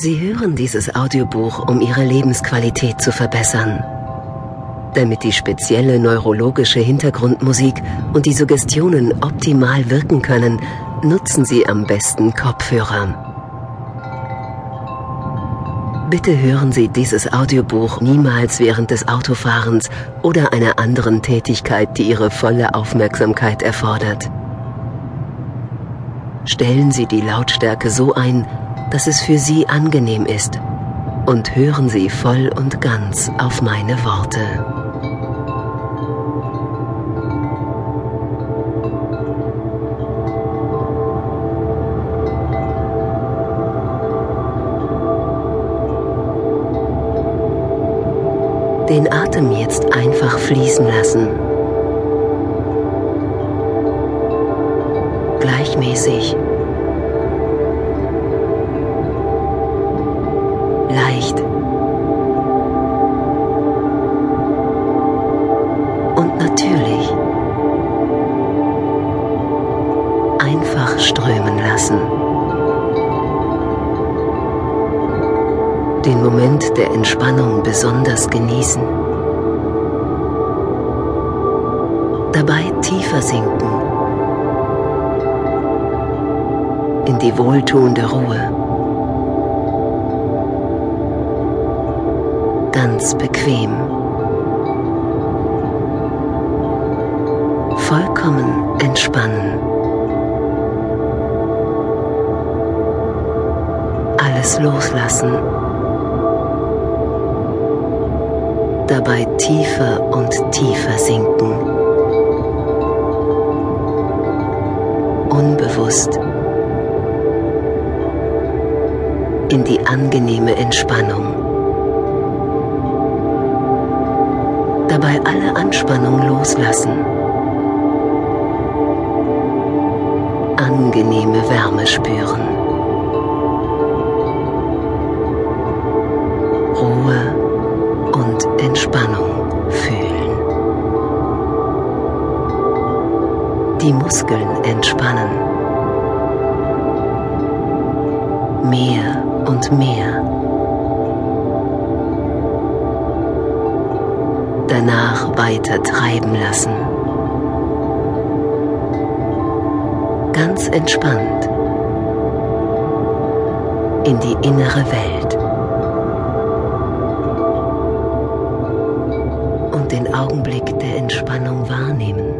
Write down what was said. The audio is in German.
Sie hören dieses Audiobuch, um Ihre Lebensqualität zu verbessern. Damit die spezielle neurologische Hintergrundmusik und die Suggestionen optimal wirken können, nutzen Sie am besten Kopfhörer. Bitte hören Sie dieses Audiobuch niemals während des Autofahrens oder einer anderen Tätigkeit, die Ihre volle Aufmerksamkeit erfordert. Stellen Sie die Lautstärke so ein, dass es für Sie angenehm ist und hören Sie voll und ganz auf meine Worte. Den Atem jetzt einfach fließen lassen. Gleichmäßig. Leicht. Und natürlich. Einfach strömen lassen. den Moment der Entspannung besonders genießen. Dabei tiefer sinken in die wohltuende Ruhe. Ganz bequem. Vollkommen entspannen. Alles loslassen. dabei tiefer und tiefer sinken. Unbewusst in die angenehme Entspannung. Dabei alle Anspannung loslassen. Angenehme Wärme spüren. Entspannung fühlen. Die Muskeln entspannen. Mehr und mehr. danach weiter treiben lassen. Ganz entspannt in die innere Welt und den Augenblick der Entspannung wahrnehmen.